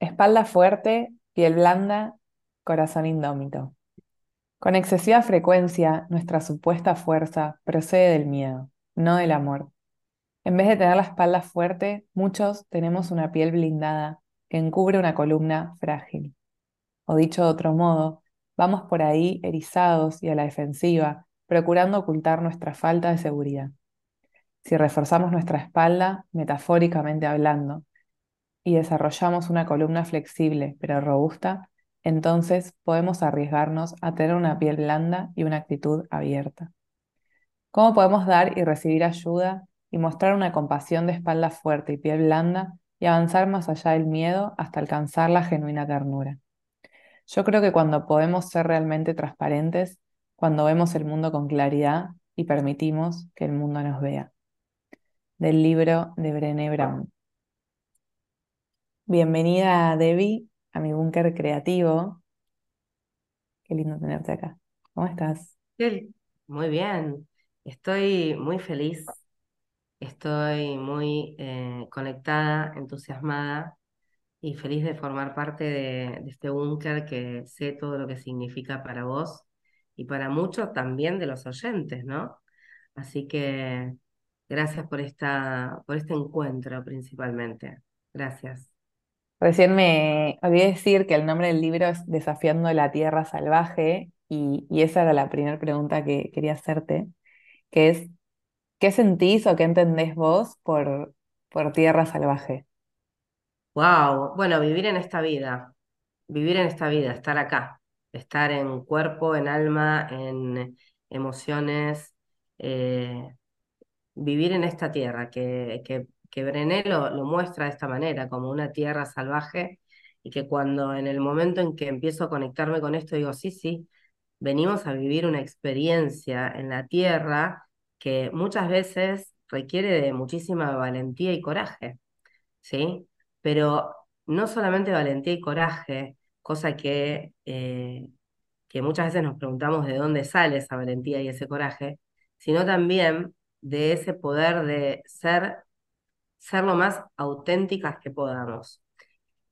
Espalda fuerte, piel blanda, corazón indómito. Con excesiva frecuencia, nuestra supuesta fuerza procede del miedo, no del amor. En vez de tener la espalda fuerte, muchos tenemos una piel blindada que encubre una columna frágil. O dicho de otro modo, vamos por ahí erizados y a la defensiva, procurando ocultar nuestra falta de seguridad. Si reforzamos nuestra espalda, metafóricamente hablando, y desarrollamos una columna flexible pero robusta, entonces podemos arriesgarnos a tener una piel blanda y una actitud abierta. ¿Cómo podemos dar y recibir ayuda y mostrar una compasión de espalda fuerte y piel blanda y avanzar más allá del miedo hasta alcanzar la genuina ternura? Yo creo que cuando podemos ser realmente transparentes, cuando vemos el mundo con claridad y permitimos que el mundo nos vea. Del libro de Brené Brown. Bienvenida, Debbie, a mi búnker creativo. Qué lindo tenerte acá. ¿Cómo estás? Muy bien, estoy muy feliz, estoy muy eh, conectada, entusiasmada y feliz de formar parte de, de este búnker que sé todo lo que significa para vos y para muchos también de los oyentes, ¿no? Así que gracias por esta, por este encuentro principalmente. Gracias. Recién me olvidé decir que el nombre del libro es Desafiando la Tierra Salvaje y, esa era la primera pregunta que quería hacerte, que es, ¿qué sentís o qué entendés vos por, por tierra salvaje? Wow, bueno, vivir en esta vida, vivir en esta vida, estar acá, estar en cuerpo, en alma, en emociones, eh, vivir en esta tierra, que, que que Brené lo, muestra de esta manera, como una tierra salvaje, y que cuando en el momento en que empiezo a conectarme con esto, digo, sí, sí, venimos a vivir una experiencia en la tierra que muchas veces requiere de muchísima valentía y coraje, ¿sí? Pero no solamente valentía y coraje, cosa que, eh, que muchas veces nos preguntamos de dónde sale esa valentía y ese coraje, sino también de ese poder de ser ser lo más auténticas que podamos.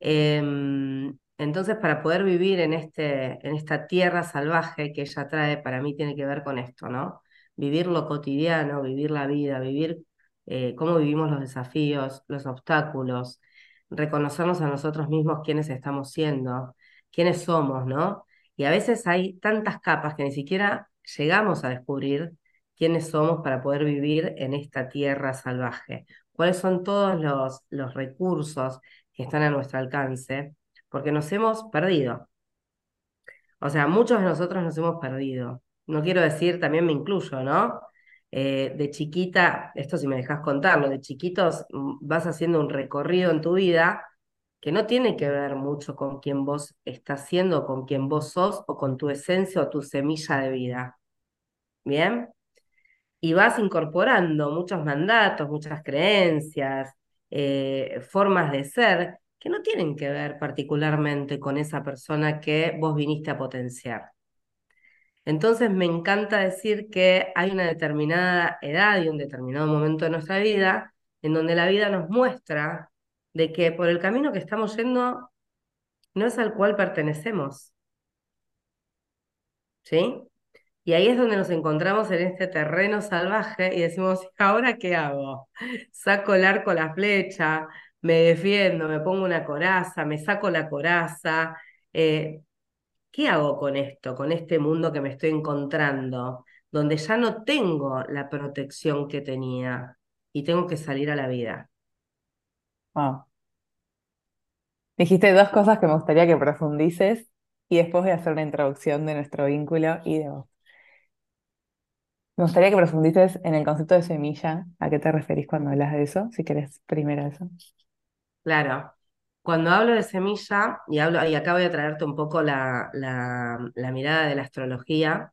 Em, entonces, para poder vivir en, este, en esta tierra salvaje que ella trae, para mí tiene que ver con esto, ¿no? Vivir lo cotidiano, vivir la vida, vivir eh, cómo vivimos los desafíos, los obstáculos, reconocernos a nosotros mismos quiénes estamos siendo, quiénes somos, ¿no? Y a veces hay tantas capas que ni siquiera llegamos a descubrir quiénes somos para poder vivir en esta tierra salvaje cuáles son todos los, los recursos que están a nuestro alcance, porque nos hemos perdido. O sea, muchos de nosotros nos hemos perdido. No quiero decir, también me incluyo, ¿no? Eh, de chiquita, esto si me dejas contarlo, de chiquitos mm, vas haciendo un recorrido en tu vida que no tiene que ver mucho con quién vos estás siendo, con quién vos sos o con tu esencia o tu semilla de vida. ¿Bien? Y vas incorporando muchos mandatos, muchas creencias, eh, formas de ser que no tienen que ver particularmente con esa persona que vos viniste a potenciar. Entonces me encanta decir que hay una determinada edad y un determinado momento de nuestra vida en donde la vida nos muestra de que por el camino que estamos yendo no es al cual pertenecemos. ¿Sí? Y ahí es donde nos encontramos en este terreno salvaje y decimos, ¿ahora qué hago? Saco el arco, la flecha, me defiendo, me pongo una coraza, me saco la coraza. Eh, ¿Qué hago con esto, con este mundo que me estoy encontrando, donde ya no tengo la protección que tenía y tengo que salir a la vida? Dijiste dos cosas que me gustaría que profundices y después voy a hacer una introducción de nuestro vínculo y de vos. Me gustaría que profundices en el concepto de semilla. ¿A qué te referís cuando hablas de eso? Si querés primero eso. Claro. Cuando hablo de semilla, y, hablo, y acá voy a traerte un poco la, mirada de la astrología,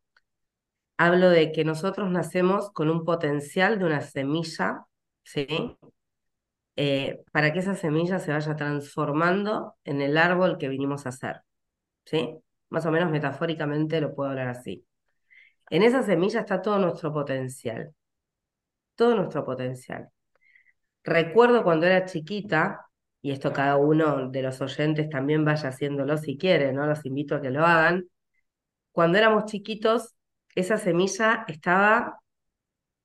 hablo de que nosotros nacemos con un potencial de una semilla, ¿sí? Eh, para que esa semilla se vaya transformando en el árbol que vinimos a ser, ¿sí? Más o menos metafóricamente lo puedo hablar así. En esa semilla está todo nuestro potencial, todo nuestro potencial. Recuerdo cuando era chiquita y esto cada uno de los oyentes también vaya haciéndolo si quiere, ¿no? Los invito a que lo hagan. Cuando éramos chiquitos, esa semilla estaba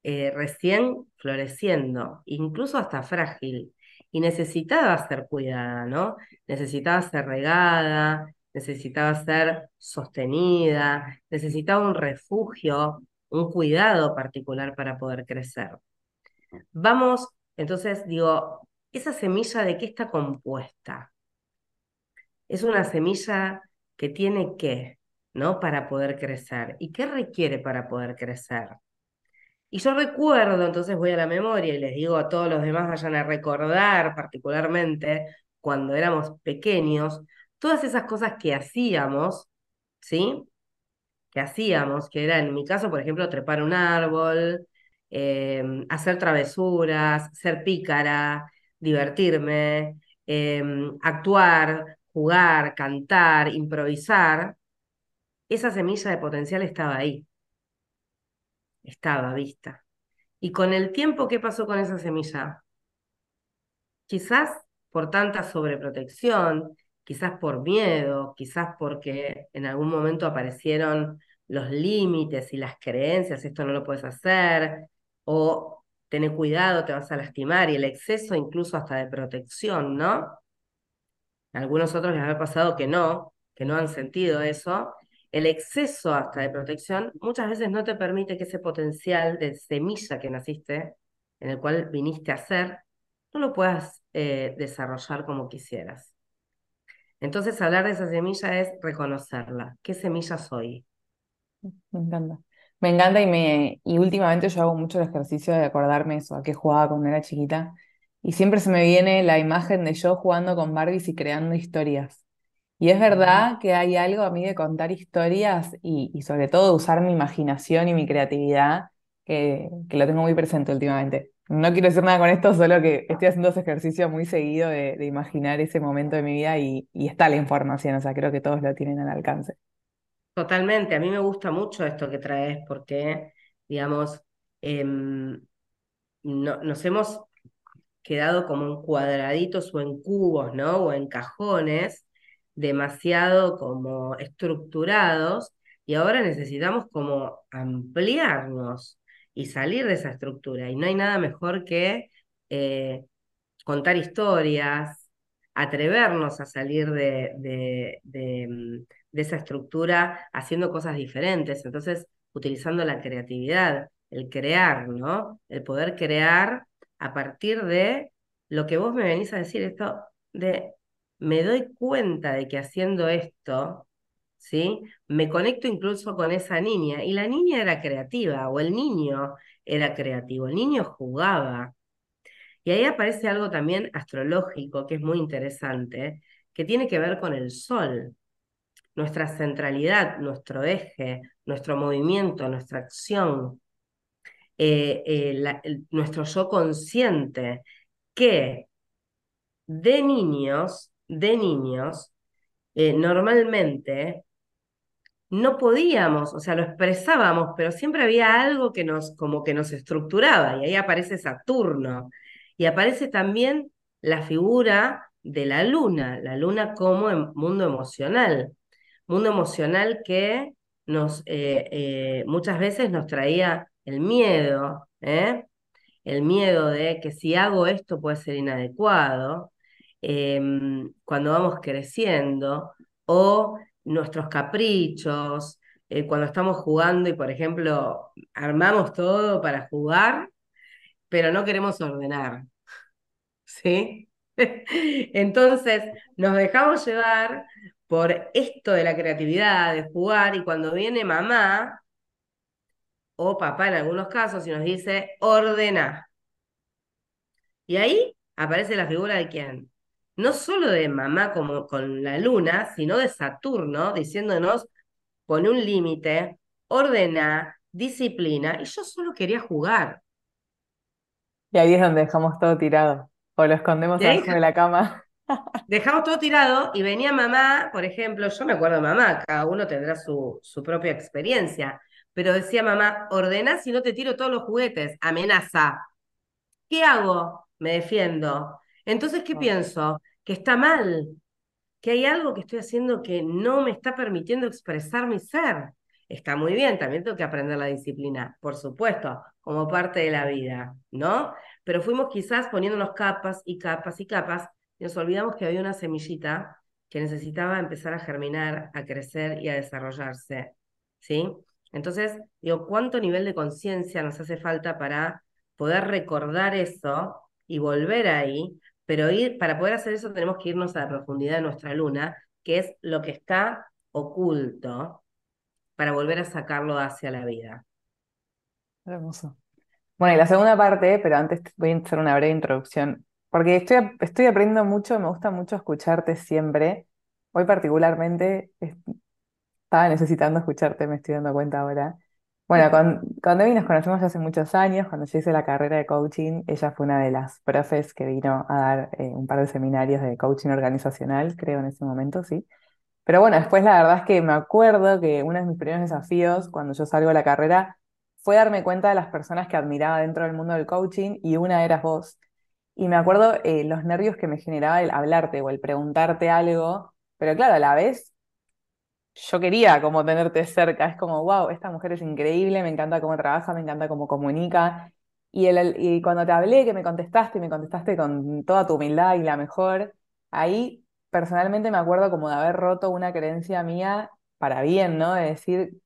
eh, recién floreciendo, incluso hasta frágil, y necesitaba ser cuidada, ¿no? Necesitaba ser regada, necesitaba ser sostenida, necesitaba un refugio, un cuidado particular para poder crecer. Vamos, entonces digo, ¿esa semilla de qué está compuesta? Es una semilla que tiene qué, ¿no? Para poder crecer. ¿Y qué requiere para poder crecer? Y yo recuerdo, entonces voy a la memoria y les digo a todos los demás vayan a recordar particularmente cuando éramos pequeños, todas esas cosas que hacíamos, ¿sí? Que hacíamos, que era en mi caso, por ejemplo, trepar un árbol, eh, hacer travesuras, ser pícara, divertirme, eh, actuar, jugar, cantar, improvisar, esa semilla de potencial estaba ahí, estaba vista. Y con el tiempo, ¿qué pasó con esa semilla? Quizás por tanta sobreprotección, quizás por miedo, quizás porque en algún momento aparecieron los límites y las creencias, esto no lo puedes hacer, o tener cuidado, te vas a lastimar, y el exceso incluso hasta de protección, ¿no? A algunos otros les ha pasado que no, que no han sentido eso. El exceso hasta de protección muchas veces no te permite que ese potencial de semilla que naciste, en el cual viniste a ser, no lo puedas eh, desarrollar como quisieras. Entonces, hablar de esa semilla es reconocerla. ¿Qué semilla soy? Me encanta. Me encanta y, me, y últimamente yo hago mucho el ejercicio de acordarme eso, a qué jugaba cuando era chiquita. Y siempre se me viene la imagen de yo jugando con Barbies y creando historias. Y es verdad que hay algo a mí de contar historias y, y sobre todo de usar mi imaginación y mi creatividad que, que lo tengo muy presente últimamente. No quiero decir nada con esto, solo que estoy haciendo ese ejercicio muy seguido de, imaginar ese momento de mi vida y, y está la información, o sea, creo que todos lo tienen al alcance. Totalmente, a mí me gusta mucho esto que traes porque, digamos, em, no, nos hemos quedado como en cuadraditos o en cubos, ¿no? O en cajones, demasiado como estructurados, y ahora necesitamos como ampliarnos y salir de esa estructura. Y no hay nada mejor que eh, contar historias, atrevernos a salir de, de, mm, de esa estructura haciendo cosas diferentes. Entonces, utilizando la creatividad, el crear, ¿no? El poder crear a partir de lo que vos me venís a decir, esto de me doy cuenta de que haciendo esto, ¿sí? Me conecto incluso con esa niña y la niña era creativa o el niño era creativo, el niño jugaba. Y ahí aparece algo también astrológico que es muy interesante, que tiene que ver con el sol, nuestra centralidad, nuestro eje, nuestro movimiento, nuestra acción, eh, eh, nuestro yo consciente, que de niños, de niños, eh, normalmente no podíamos, o sea, lo expresábamos, pero siempre había algo que nos, como que nos estructuraba, y ahí aparece Saturno, y aparece también la figura de la luna, la luna como mundo emocional, mundo emocional que nos, eh, eh, muchas veces nos traía el miedo, ¿eh? el miedo de que si hago esto puede ser inadecuado, em, cuando vamos creciendo, o nuestros caprichos, cuando estamos jugando y, por ejemplo, armamos todo para jugar, pero no queremos ordenar. ¿Sí? Entonces, nos dejamos llevar por esto de la creatividad, de jugar, y cuando viene mamá o papá en algunos casos y nos dice, ordena. Y ahí aparece la figura de quién? No solo de mamá como con la luna, sino de Saturno, diciéndonos, pone un límite, ordena, disciplina, y yo solo quería jugar. Y ahí es donde dejamos todo tirado, o lo escondemos abajo de la cama. Dejamos todo tirado y venía mamá, por ejemplo, yo me acuerdo de mamá, cada uno tendrá su, su propia experiencia, pero decía mamá, ordena si no te tiro todos los juguetes, amenaza. ¿Qué hago? Me defiendo. Entonces, ¿qué pienso? Que está mal, que hay algo que estoy haciendo que no me está permitiendo expresar mi ser. Está muy bien, también tengo que aprender la disciplina, por supuesto, como parte de la vida, ¿no? Pero fuimos quizás poniéndonos capas y capas y capas y nos olvidamos que había una semillita que necesitaba empezar a germinar, a crecer y a desarrollarse, ¿sí? Entonces, digo, ¿cuánto nivel de conciencia nos hace falta para poder recordar eso y volver ahí? Pero ir, para poder hacer eso tenemos que irnos a la profundidad de nuestra luna, que es lo que está oculto, para volver a sacarlo hacia la vida. Hermoso. Bueno, y la segunda parte, pero antes voy a hacer una breve introducción, porque estoy, estoy aprendiendo mucho, me gusta mucho escucharte siempre. Hoy particularmente estaba necesitando escucharte, me estoy dando cuenta ahora. Bueno, con, con Debbie nos conocemos hace muchos años, cuando yo hice la carrera de coaching, ella fue una de las profes que vino a dar eh, un par de seminarios de coaching organizacional, creo en ese momento, sí. Pero bueno, después la verdad es que me acuerdo que uno de mis primeros desafíos cuando yo salgo de la carrera fue darme cuenta de las personas que admiraba dentro del mundo del coaching y una eras vos. Y me acuerdo eh, los nervios que me generaba el hablarte o el preguntarte algo, pero claro, a la vez yo quería como tenerte cerca, es como, wow, esta mujer es increíble, me encanta cómo trabaja, me encanta cómo comunica. Y, el, y cuando te hablé, que me contestaste, me contestaste con toda tu humildad y la mejor, ahí personalmente me acuerdo como de haber roto una creencia mía para bien, ¿no? De decir,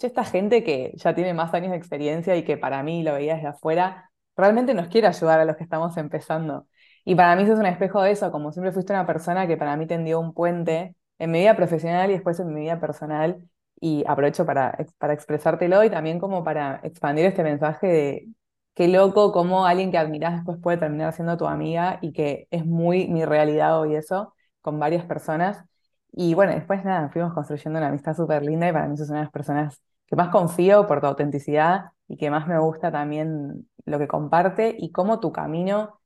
esta gente que ya tiene más años de experiencia y que para mí lo veía desde afuera, realmente nos quiere ayudar a los que estamos empezando. Y para mí eso es un espejo de eso, como siempre fuiste una persona que para mí tendió un puente en mi vida profesional y después en mi vida personal. Y aprovecho para, para expresártelo y también como para expandir este mensaje de qué loco cómo alguien que admiras después puede terminar siendo tu amiga y que es muy mi realidad hoy eso, con varias personas. Y bueno, después nada, fuimos construyendo una amistad súper linda y para mí sos una de las personas que más confío por tu autenticidad y que más me gusta también lo que comparte y cómo tu camino,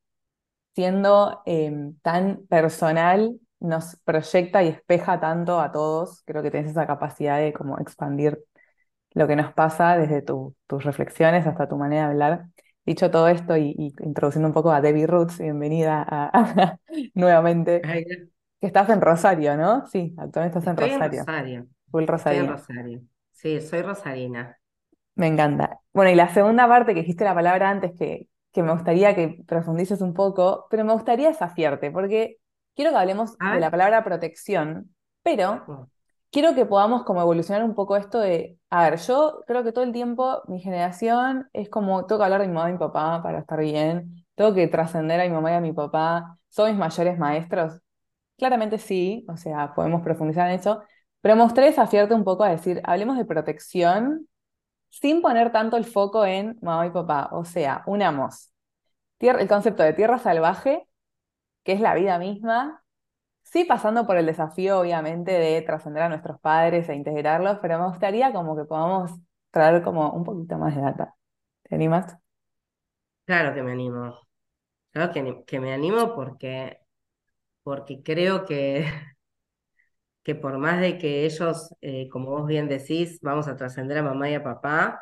siendo em, tan personal, nos proyecta y espeja tanto a todos. Creo que tienes esa capacidad de como expandir lo que nos pasa desde tus reflexiones hasta tu manera de hablar. Dicho todo esto y, introduciendo un poco a Debbie Roots, bienvenida a, nuevamente. Que estás en Rosario, ¿no? Sí, actualmente estás en Rosario. En Rosario. Full Rosario. Sí, soy rosarina. Me encanta. Bueno, y la segunda parte que dijiste la palabra antes, que, que me gustaría que profundices un poco, pero me gustaría desafiarte, porque quiero que hablemos de la palabra protección, pero quiero que podamos como evolucionar un poco esto de, a ver, yo creo que todo el tiempo mi generación es como, tengo que hablar de mi mamá y mi papá para estar bien, tengo que trascender a mi mamá y a mi papá, son mis mayores maestros. Claramente sí, o sea, podemos profundizar en eso, pero me gustaría desafiarte un poco a decir, hablemos de protección sin poner tanto el foco en mamá y papá, o sea, unamos el concepto de tierra salvaje que es la vida misma, sí pasando por el desafío, obviamente, de trascender a nuestros padres e integrarlos, pero me gustaría como que podamos traer como un poquito más de data. ¿Te animas? Claro que me animo. Claro que, me animo porque, porque creo que, que por más de que ellos, eh, como vos bien decís, vamos a trascender a mamá y a papá,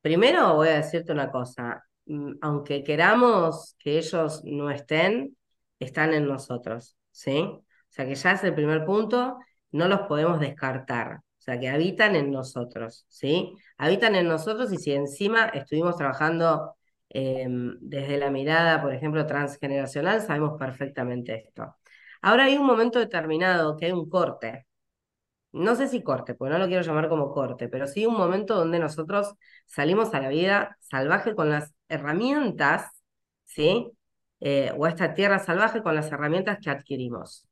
primero voy a decirte una cosa, mm, aunque queramos que ellos no estén, están en nosotros, ¿sí? O sea que ya es el primer punto, no los podemos descartar, o sea que habitan en nosotros, ¿sí? Habitan en nosotros y si encima estuvimos trabajando em, desde la mirada, por ejemplo, transgeneracional, sabemos perfectamente esto. Ahora hay un momento determinado que hay un corte. No sé si corte, porque no lo quiero llamar como corte, pero sí un momento donde nosotros salimos a la vida salvaje con las herramientas, ¿sí? Eh, o esta tierra salvaje con las herramientas que adquirimos.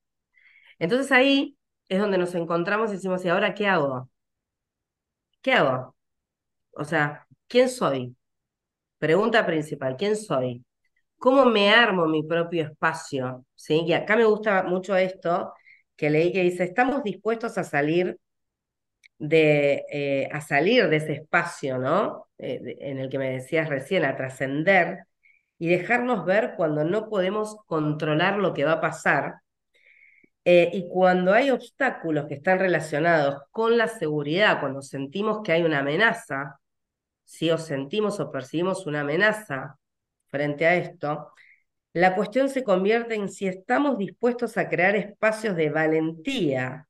Entonces ahí es donde nos encontramos y decimos, ¿y ahora qué hago? ¿Qué hago? O sea, ¿quién soy? Pregunta principal, ¿quién soy? ¿Cómo me armo mi propio espacio? ¿Sí? Y acá me gusta mucho esto que leí que dice, estamos dispuestos a salir de, eh, a salir de ese espacio, ¿no? Eh, en el que me decías recién, a trascender y dejarnos ver cuando no podemos controlar lo que va a pasar. Eh, y cuando hay obstáculos que están relacionados con la seguridad, cuando sentimos que hay una amenaza, si o sentimos o percibimos una amenaza frente a esto, La cuestión se convierte en si estamos dispuestos a crear espacios de valentía,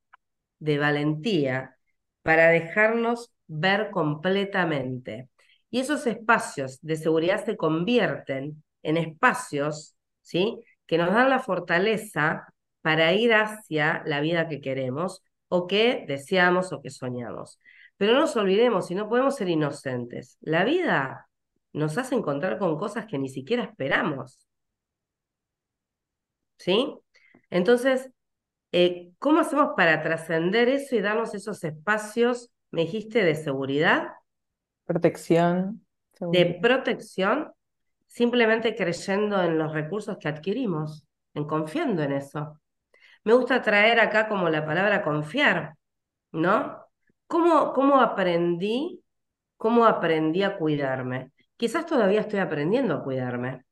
de valentía, para dejarnos ver completamente. Y esos espacios de seguridad se convierten en espacios, ¿sí? Que nos dan la fortaleza para ir hacia la vida que queremos o que deseamos o que soñamos. Pero no nos olvidemos, y no podemos ser inocentes, la vida nos hace encontrar con cosas que ni siquiera esperamos. ¿Sí? Entonces, eh, ¿cómo hacemos para trascender eso y darnos esos espacios, me dijiste, de seguridad? Protección, de protección, simplemente creyendo en los recursos que adquirimos, en confiando en eso. Me gusta traer acá como la palabra confiar, ¿no? ¿Cómo, cómo aprendí, cómo aprendí a cuidarme? Quizás todavía estoy aprendiendo a cuidarme.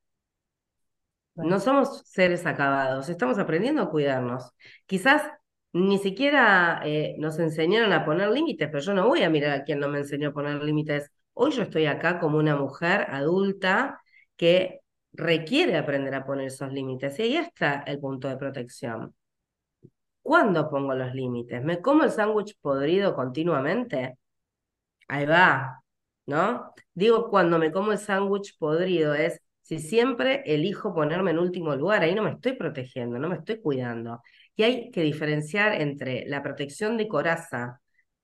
No somos seres acabados, estamos aprendiendo a cuidarnos. Quizás ni siquiera eh, nos enseñaron a poner límites, pero yo no voy a mirar a quien no me enseñó a poner límites. Hoy yo estoy acá como una mujer adulta que requiere aprender a poner esos límites. Y ahí está el punto de protección. ¿Cuándo pongo los límites? ¿Me como el sándwich podrido continuamente? Ahí va, ¿no? Digo, cuando me como el sándwich podrido es si siempre elijo ponerme en último lugar, ahí no me estoy protegiendo, no me estoy cuidando. Y hay que diferenciar entre la protección de coraza,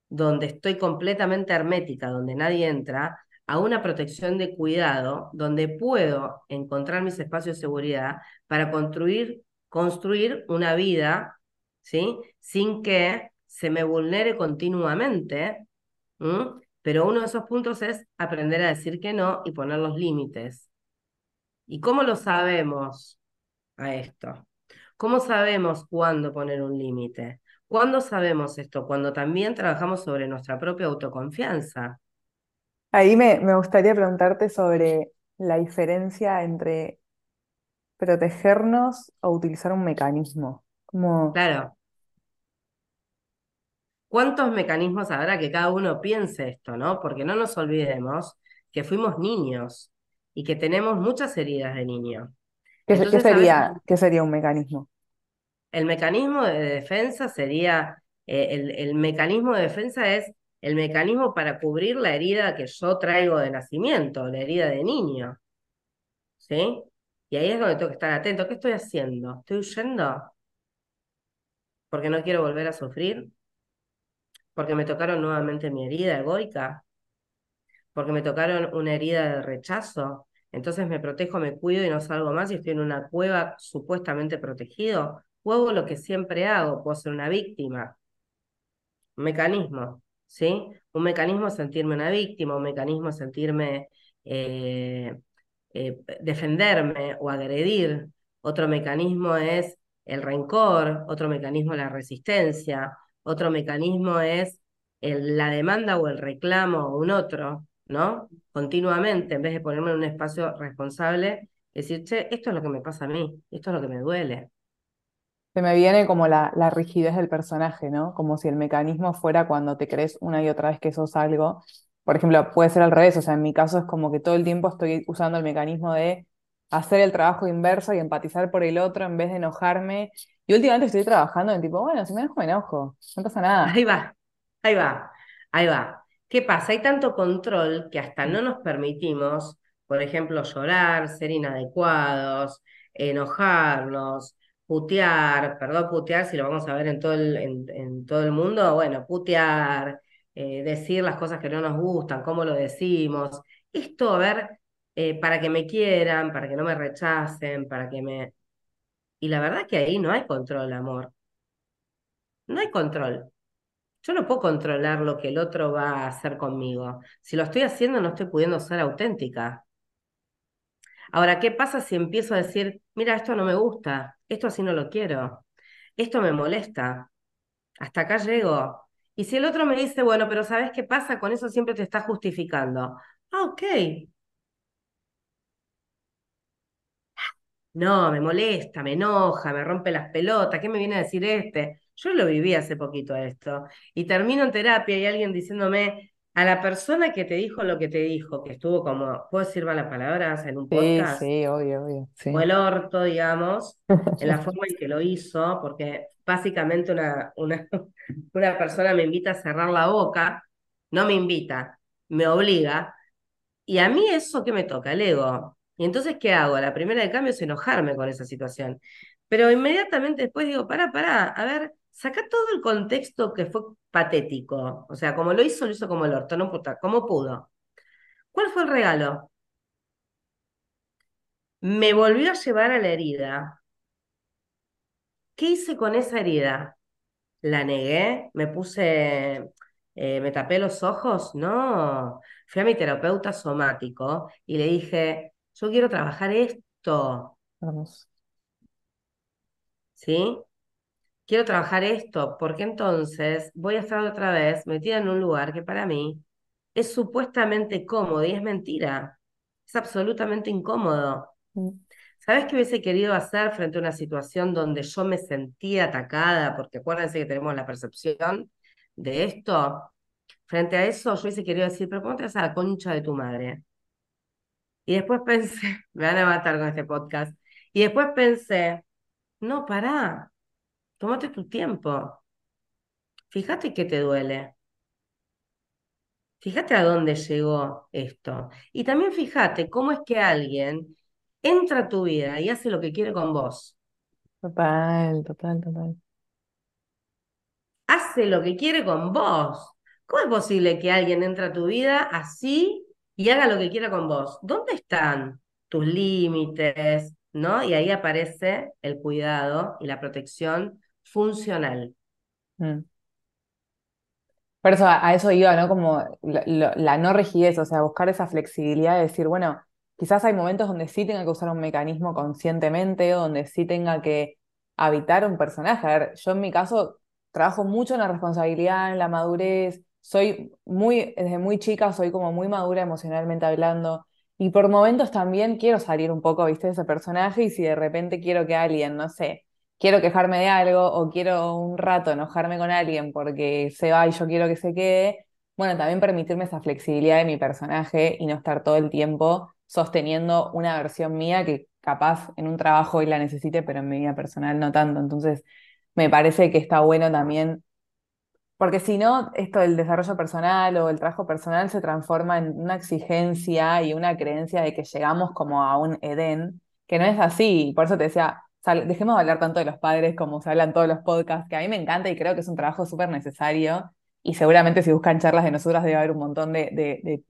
donde estoy completamente hermética, donde nadie entra, a una protección de cuidado, donde puedo encontrar mis espacios de seguridad para construir, construir una vida, ¿sí? Sin que se me vulnere continuamente. Pero uno de esos puntos es aprender a decir que no y poner los límites. ¿Y cómo lo sabemos a esto? ¿Cómo sabemos cuándo poner un límite? ¿Cuándo sabemos esto? Cuando también trabajamos sobre nuestra propia autoconfianza. Ahí me, me gustaría preguntarte sobre la diferencia entre protegernos o utilizar un mecanismo. Como... Claro. ¿Cuántos mecanismos habrá que cada uno piense esto, no? Porque no nos olvidemos que fuimos niños y que tenemos muchas heridas de niño. ¿Qué, sería, ¿qué sería un mecanismo? El mecanismo de defensa sería, eh, el, mecanismo de defensa es el mecanismo para cubrir la herida que yo traigo de nacimiento, la herida de niño. ¿Sí? Y ahí es donde tengo que estar atento. ¿Qué estoy haciendo? ¿Estoy huyendo? ¿Porque no quiero volver a sufrir? ¿Porque me tocaron nuevamente mi herida egoica? ¿Porque me tocaron una herida de rechazo? Entonces me protejo, me cuido y no salgo más y estoy en una cueva supuestamente protegido. O lo que siempre hago, puedo ser una víctima. Un mecanismo, ¿sí? Un mecanismo es sentirme una víctima, un mecanismo sentirme eh, eh, defenderme o agredir. Otro mecanismo es el rencor, otro mecanismo la resistencia, otro mecanismo es la demanda o el reclamo o un otro, ¿no? Continuamente, en vez de ponerme en un espacio responsable, decir, che, esto es lo que me pasa a mí, esto es lo que me duele. Se me viene como la, la rigidez del personaje, ¿no? Como si el mecanismo fuera cuando te crees una y otra vez que sos algo por ejemplo, puede ser al revés, o sea, en mi caso es como que todo el tiempo estoy usando el mecanismo de hacer el trabajo inverso y empatizar por el otro en vez de enojarme. Y últimamente estoy trabajando en tipo, bueno, si me enojo, me enojo, no pasa nada. Ahí va, ahí va, ahí va. ¿Qué pasa? Hay tanto control que hasta no nos permitimos, por ejemplo, llorar, ser inadecuados, enojarnos, putear, perdón, putear, si lo vamos a ver en todo el, en todo el mundo, bueno, putear, eh, decir las cosas que no nos gustan, cómo lo decimos. Esto, a ver, eh, para que me quieran, para que no me rechacen, para que me... Y la verdad que ahí no hay control, amor. No hay control. Yo no puedo controlar lo que el otro va a hacer conmigo. Si lo estoy haciendo, no estoy pudiendo ser auténtica. Ahora, ¿qué pasa si empiezo a decir, mira, esto no me gusta, esto así no lo quiero, esto me molesta, hasta acá llego, y si el otro me dice, bueno, pero ¿sabes qué pasa? Con eso siempre te está justificando. Ah, ok. No, me molesta, me enoja, me rompe las pelotas. ¿Qué me viene a decir este? Yo lo viví hace poquito esto. Y termino en terapia y alguien diciéndome, a la persona que te dijo lo que te dijo, que estuvo como, ¿puedo decir malas palabras en un Sí, podcast? sí, obvio, obvio, O sí. el orto, digamos, en la forma en que lo hizo, porque básicamente una, una, una persona me invita a cerrar la boca, no me invita, me obliga, y a mí eso que me toca, el ego. Y entonces, ¿qué hago? La primera de cambio es enojarme con esa situación. Pero inmediatamente después digo, pará, pará, a ver, saca todo el contexto que fue patético. O sea, como lo hizo, lo hizo como el orto, no puta, como pudo. ¿Cuál fue el regalo? Me volvió a llevar a la herida. ¿Qué hice con esa herida? ¿La negué? ¿Me puse, eh, me tapé los ojos? No. Fui a mi terapeuta somático y le dije, yo quiero trabajar esto, Hermoso. ¿sí? Quiero trabajar esto, porque entonces voy a estar otra vez metida en un lugar que para mí es supuestamente cómodo y es mentira. Es absolutamente incómodo. Mm, ¿Sabes qué hubiese querido hacer frente a una situación donde yo me sentía atacada? Porque acuérdense que tenemos la percepción de esto. Frente a eso, yo hubiese querido decir, pero ¿cómo te vas a la concha de tu madre? Y después pensé, me van a matar con este podcast. Y después pensé, no, pará, tómate tu tiempo. Fíjate qué te duele. Fíjate a dónde llegó esto. Y también fíjate cómo es que alguien entra a tu vida y hace lo que quiere con vos. Total, total, total. hace lo que quiere con vos. ¿Cómo es posible que alguien entre a tu vida así y haga lo que quiera con vos? ¿Dónde están tus límites? ¿No? Y ahí aparece el cuidado y la protección funcional. Mm. Por eso a, a eso iba, ¿no? Como la, no rigidez, o sea, buscar esa flexibilidad de decir, bueno, quizás hay momentos donde sí tenga que usar un mecanismo conscientemente donde sí tenga que habitar un personaje. A ver, yo en mi caso trabajo mucho en la responsabilidad, en la madurez, soy muy, desde muy chica soy como muy madura emocionalmente hablando y por momentos también quiero salir un poco, viste, de ese personaje y si de repente quiero que alguien, no sé quiero quejarme de algo o quiero un rato enojarme con alguien porque se va y yo quiero que se quede, bueno, también permitirme esa flexibilidad de mi personaje y no estar todo el tiempo sosteniendo una versión mía que capaz en un trabajo hoy la necesite, pero en mi vida personal no tanto. Entonces, me parece que está bueno también porque si no, esto del desarrollo personal o el trabajo personal se transforma en una exigencia y una creencia de que llegamos como a un Edén, que no es así. Por eso te decía, dejemos de hablar tanto de los padres como se hablan todos los podcasts, que a mí me encanta y creo que es un trabajo súper necesario. Y seguramente si buscan charlas de nosotras debe haber un montón de,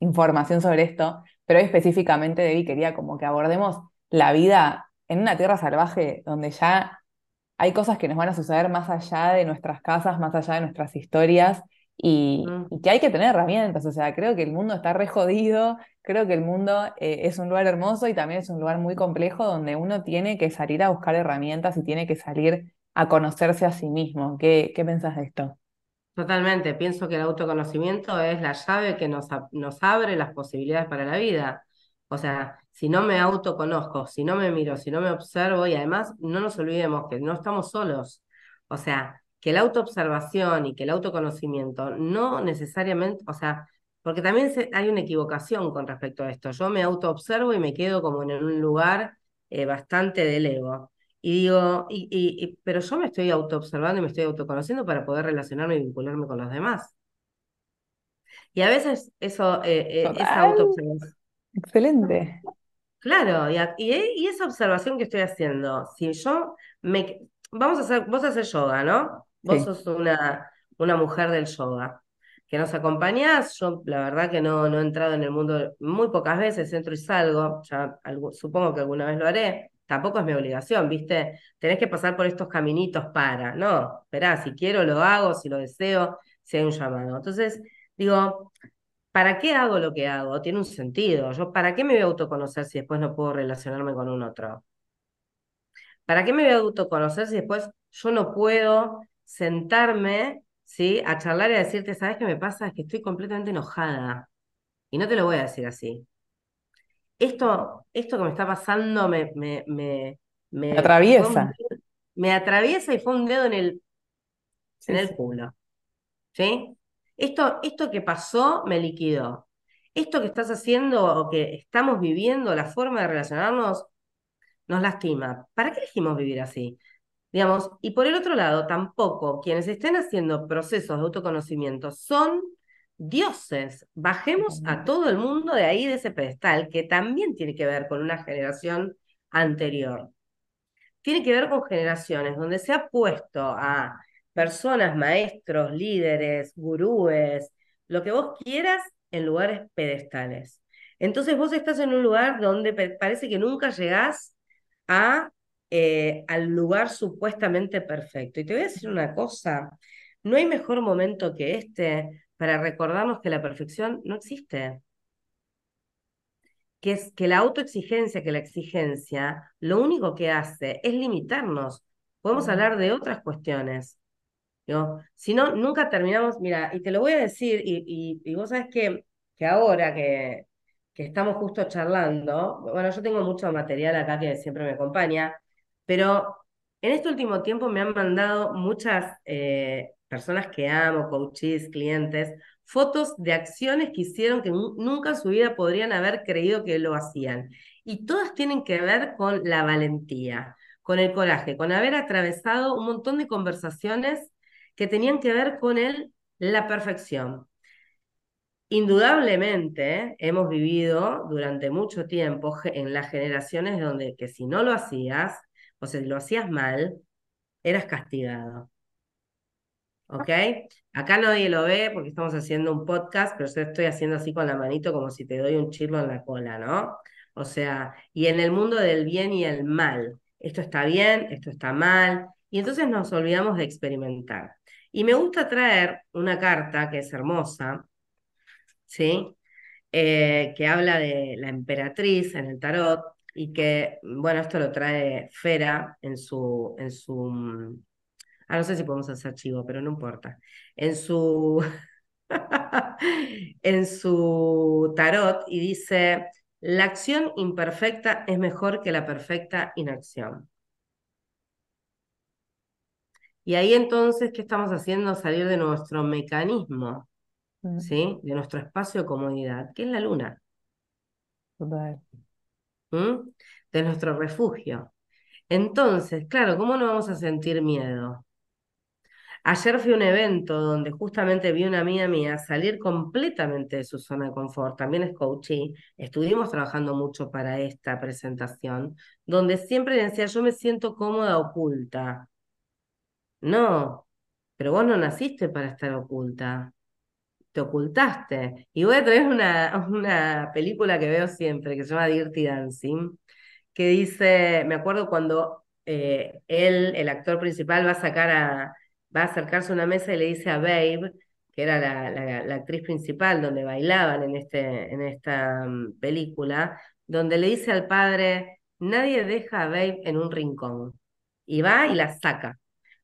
información sobre esto. Pero hoy específicamente, Debbie, quería como que abordemos la vida en una tierra salvaje donde ya hay cosas que nos van a suceder más allá de nuestras casas, más allá de nuestras historias, y, Mm, y que hay que tener herramientas. O sea, creo que el mundo está re jodido, creo que el mundo eh, es un lugar hermoso y también es un lugar muy complejo donde uno tiene que salir a buscar herramientas y tiene que salir a conocerse a sí mismo. ¿Qué, qué pensás de esto? Totalmente, pienso que el autoconocimiento es la llave que nos, nos abre las posibilidades para la vida. O sea, si no me autoconozco, si no me miro, si no me observo, y además no nos olvidemos que no estamos solos. O sea, que la autoobservación y que el autoconocimiento no necesariamente, o sea, porque también se- hay una equivocación con respecto a esto. Yo me autoobservo y me quedo como en un lugar eh, bastante del ego. Y digo, y, y- y- pero yo me estoy autoobservando y me estoy autoconociendo para poder relacionarme y vincularme con los demás. Y a veces eso, eh, eh, esa Total, autoobservación, excelente. claro, y, a- y, y esa observación que estoy haciendo, si yo me, vamos a hacer, vos haces yoga, ¿no? Vos sos una, una mujer del yoga, que nos acompañás, yo la verdad que no, no he entrado en el mundo muy pocas veces, entro y salgo, ya supongo que alguna vez lo haré, tampoco es mi obligación, ¿viste? Tenés que pasar por estos caminitos para, no, esperá, si quiero lo hago, si lo deseo, si hay un llamado. Entonces, digo, ¿para qué hago lo que hago? Tiene un sentido. Yo, ¿para qué me voy a autoconocer si después no puedo relacionarme con un otro? ¿Para qué me voy a autoconocer si después yo no puedo sentarme, ¿sí? A charlar y a decirte, ¿sabes qué me pasa? Es que estoy completamente enojada. Y no te lo voy a decir así. Esto, esto que me está pasando me, me, me, me me fue un atraviesa. me atraviesa y fue un dedo en el, en el culo. ¿Sí? Esto, esto que pasó me liquidó. Esto que estás haciendo o que estamos viviendo, la forma de relacionarnos, nos lastima. ¿Para qué elegimos vivir así? Digamos, y por el otro lado, tampoco quienes estén haciendo procesos de autoconocimiento son dioses. Bajemos a todo el mundo de ahí, de ese pedestal, que también tiene que ver con una generación anterior. Tiene que ver con generaciones donde se ha puesto a personas, maestros, líderes, gurúes, lo que vos quieras, en lugares pedestales. Entonces vos estás en un lugar donde parece que nunca llegás a, eh, al lugar supuestamente perfecto. Y te voy a decir una cosa, no hay mejor momento que este para recordarnos que la perfección no existe. Que es que la autoexigencia, que la exigencia, lo único que hace es limitarnos. Podemos hablar de otras cuestiones. ¿no? Si no, nunca terminamos, mira, y te lo voy a decir, y, y, vos sabes que, que ahora que, que estamos justo charlando, bueno, yo tengo mucho material acá que siempre me acompaña, pero en este último tiempo me han mandado muchas eh, personas que amo, coaches, clientes, fotos de acciones que hicieron que nunca en su vida podrían haber creído que lo hacían. Y todas tienen que ver con la valentía, con el coraje, con haber atravesado un montón de conversaciones que tenían que ver con el, la perfección. Indudablemente hemos vivido durante mucho tiempo en las generaciones donde que si no lo hacías, o sea, si lo hacías mal, eras castigado. ¿Ok? Acá nadie lo ve porque estamos haciendo un podcast, pero yo estoy haciendo así con la manito como si te doy un chirlo en la cola, ¿no? O sea, y en el mundo del bien y el mal, esto está bien, esto está mal, y entonces nos olvidamos de experimentar. Y me gusta traer una carta que es hermosa, ¿sí? Eh, que habla de la emperatriz en el tarot y que, bueno, esto lo trae Fera en su, en su, ah, no sé si podemos hacer chivo, pero no importa, en su, en su tarot y dice, la acción imperfecta es mejor que la perfecta inacción. Y ahí entonces, ¿qué estamos haciendo? Salir de nuestro mecanismo Mm. ¿sí? De nuestro espacio de comodidad, que es la luna. De nuestro refugio. Entonces, claro, ¿cómo no vamos a sentir miedo? Ayer fui a un evento donde justamente vi una amiga mía salir completamente de su zona de confort, también es coaching, estuvimos trabajando mucho para esta presentación, donde siempre decía, yo me siento cómoda oculta. No, pero vos no naciste para estar oculta te ocultaste. Y voy a traer una, una película que veo siempre, que se llama Dirty Dancing, que dice, me acuerdo cuando eh, él, el actor principal, va a sacar a, va a acercarse a una mesa y le dice a Babe, que era la, actriz principal, donde bailaban en, este, en esta mm, película, donde le dice al padre, nadie deja a Babe en un rincón. Y va y la saca.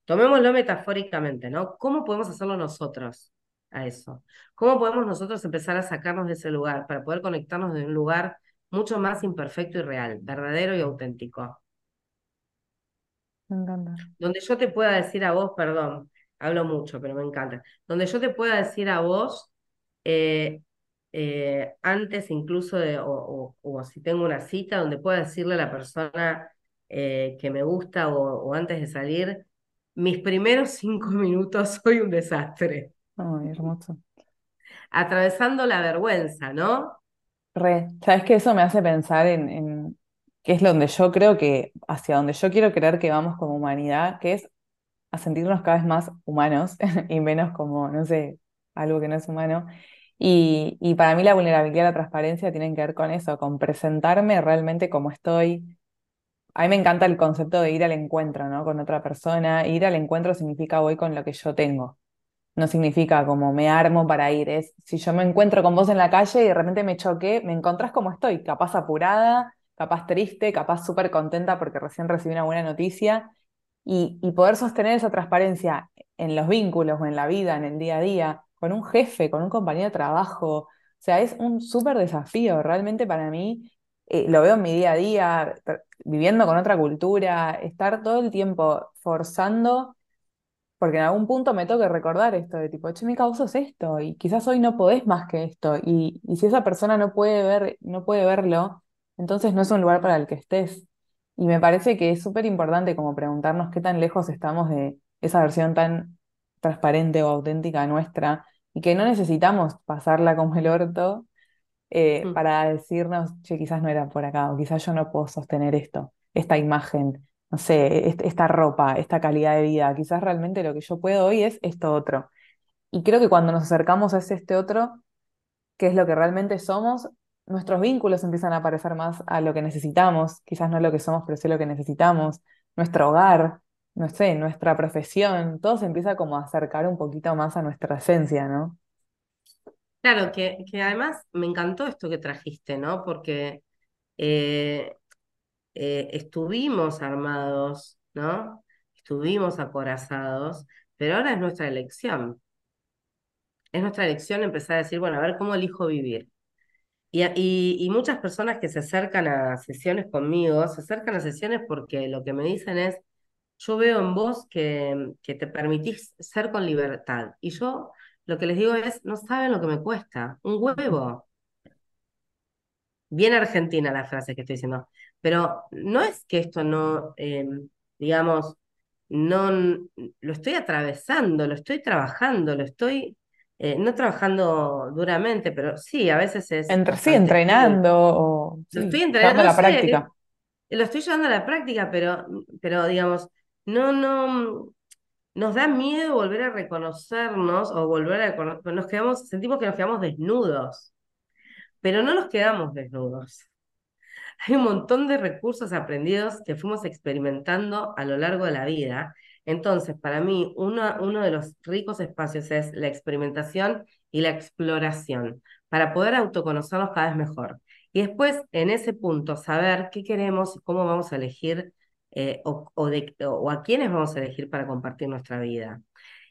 Tomémoslo metafóricamente, ¿no? ¿Cómo podemos hacerlo nosotros? A eso. ¿Cómo podemos nosotros empezar a sacarnos de ese lugar para poder conectarnos de un lugar mucho más imperfecto y real, verdadero y auténtico? Me encanta. Donde yo te pueda decir a vos, perdón, hablo mucho, pero me encanta. Donde yo te pueda decir a vos, eh, eh, antes incluso de, o, si tengo una cita, donde pueda decirle a la persona eh, que me gusta o, o antes de salir, mis primeros cinco minutos soy un desastre. Ay, hermoso. Atravesando la vergüenza, ¿no? Re, sabes que eso me hace pensar en, en que es donde yo creo que, hacia donde yo quiero creer que vamos como humanidad, que es a sentirnos cada vez más humanos y menos como, no sé, algo que no es humano. Y, y para mí la vulnerabilidad y la transparencia tienen que ver con eso, con presentarme realmente como estoy. A mí me encanta el concepto de ir al encuentro, ¿no? Con otra persona. Ir al encuentro significa voy con lo que yo tengo no significa como me armo para ir, es si yo me encuentro con vos en la calle y de repente me choqué, me encontrás como estoy, capaz apurada, capaz triste, capaz súper contenta porque recién recibí una buena noticia, y, y poder sostener esa transparencia en los vínculos o en la vida, en el día a día, con un jefe, con un compañero de trabajo, o sea, es un súper desafío, realmente para mí, eh, lo veo en mi día a día, viviendo con otra cultura, estar todo el tiempo forzando Porque en algún punto me toque recordar esto de tipo, che, Mica, vos sos esto, y quizás hoy no podés más que esto, y, y si esa persona no puede ver, no puede verlo, entonces no es un lugar para el que estés. Y me parece que es súper importante como preguntarnos qué tan lejos estamos de esa versión tan transparente o auténtica nuestra, y que no necesitamos pasarla como el orto eh, Mm. para decirnos, che, quizás no era por acá, o quizás yo no puedo sostener esto, esta imagen, no sé, est- esta ropa, esta calidad de vida, quizás realmente lo que yo puedo hoy es esto otro. Y creo que cuando nos acercamos a este otro, que es lo que realmente somos, nuestros vínculos empiezan a parecer más a lo que necesitamos, quizás no lo que somos, pero sí lo que necesitamos, nuestro hogar, no sé, nuestra profesión, todo se empieza como a acercar un poquito más a nuestra esencia, ¿no? Claro, que, que además me encantó esto que trajiste, ¿no? Porque eh, eh, estuvimos armados, ¿no? Estuvimos acorazados, pero ahora es nuestra elección. Es nuestra elección empezar a decir, bueno, a ver cómo elijo vivir. Y, y, y muchas personas que se acercan a sesiones conmigo, se acercan a sesiones porque lo que me dicen es, yo veo en vos que, que te permitís ser con libertad. Y yo lo que les digo es, no saben lo que me cuesta, un huevo. Bien argentina la frase que estoy diciendo, pero no es que esto no, eh, digamos, no lo estoy atravesando, lo estoy trabajando, lo estoy, eh, no trabajando duramente, pero sí, a veces es Entre, sí, entrenando o Lo estoy entrenando, a la sé, práctica. lo estoy llevando a la práctica, pero, pero digamos, no, no, nos da miedo volver a reconocernos o volver a, nos quedamos, sentimos que nos quedamos desnudos, pero no nos quedamos desnudos. Hay un montón de recursos aprendidos que fuimos experimentando a lo largo de la vida. Entonces, para mí, uno, uno de los ricos espacios es la experimentación y la exploración, para poder autoconocernos cada vez mejor. Y después, en ese punto, saber qué queremos y cómo vamos a elegir eh, o, o de- o a quiénes vamos a elegir para compartir nuestra vida.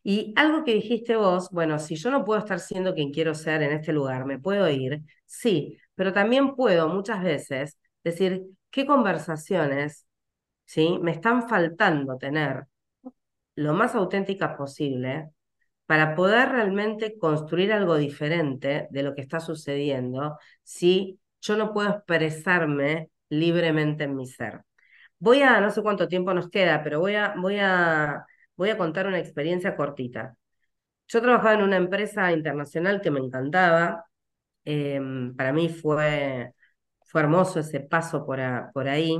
Y algo que dijiste vos, bueno, si yo no puedo estar siendo quien quiero ser en este lugar, ¿me puedo ir? Sí, pero también puedo muchas veces decir, ¿qué conversaciones, ¿sí? me están faltando tener lo más auténticas posible para poder realmente construir algo diferente de lo que está sucediendo si yo no puedo expresarme libremente en mi ser? Voy a, no sé cuánto tiempo nos queda, pero voy a, voy a, voy a contar una experiencia cortita. Yo trabajaba en una empresa internacional que me encantaba. eh, para mí fue, fue hermoso ese paso por, ahí.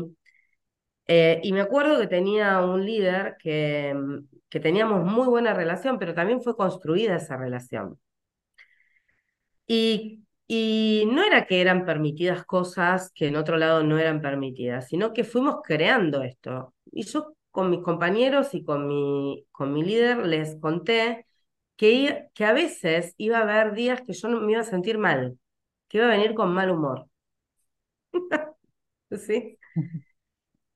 Eh, y me acuerdo que tenía un líder que, mm, que teníamos muy buena relación, pero también fue construida esa relación. Y, no era que eran permitidas cosas que en otro lado no eran permitidas, sino que fuimos creando esto. Y yo con mis compañeros y con mi, líder les conté que, que a veces iba a haber días que yo me iba a sentir mal, que iba a venir con mal humor, ¿sí?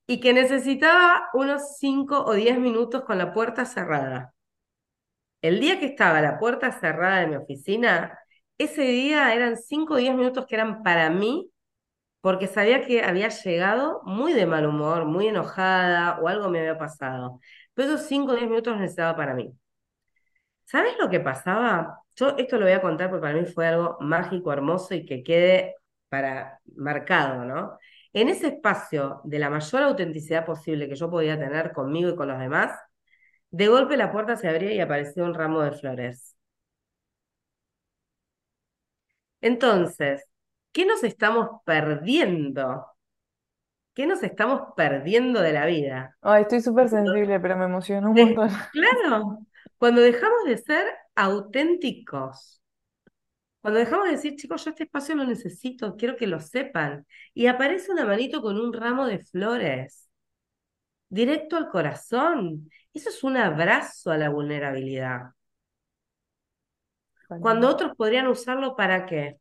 Y que necesitaba unos 5 o 10 minutos con la puerta cerrada. El día que estaba la puerta cerrada de mi oficina, ese día eran 5 o 10 minutos que eran para mí, porque sabía que había llegado muy de mal humor, muy enojada o algo me había pasado. Pero esos 5 o 10 minutos necesitaba para mí. ¿Sabes lo que pasaba? Yo esto lo voy a contar porque para mí fue algo mágico, hermoso y que quede para marcado, ¿no? En ese espacio de la mayor autenticidad posible que yo podía tener conmigo y con los demás, de golpe la puerta se abría y apareció un ramo de flores. Entonces, ¿qué nos estamos perdiendo? ¿Qué nos estamos perdiendo de la vida? Ay, estoy súper sensible, pero me emocionó un montón. claro, cuando dejamos de ser auténticos. Cuando dejamos de decir, chicos, yo este espacio lo necesito, quiero que lo sepan. Y aparece una manito con un ramo de flores, directo al corazón. Eso es un abrazo a la vulnerabilidad. Cuando otros podrían usarlo para qué?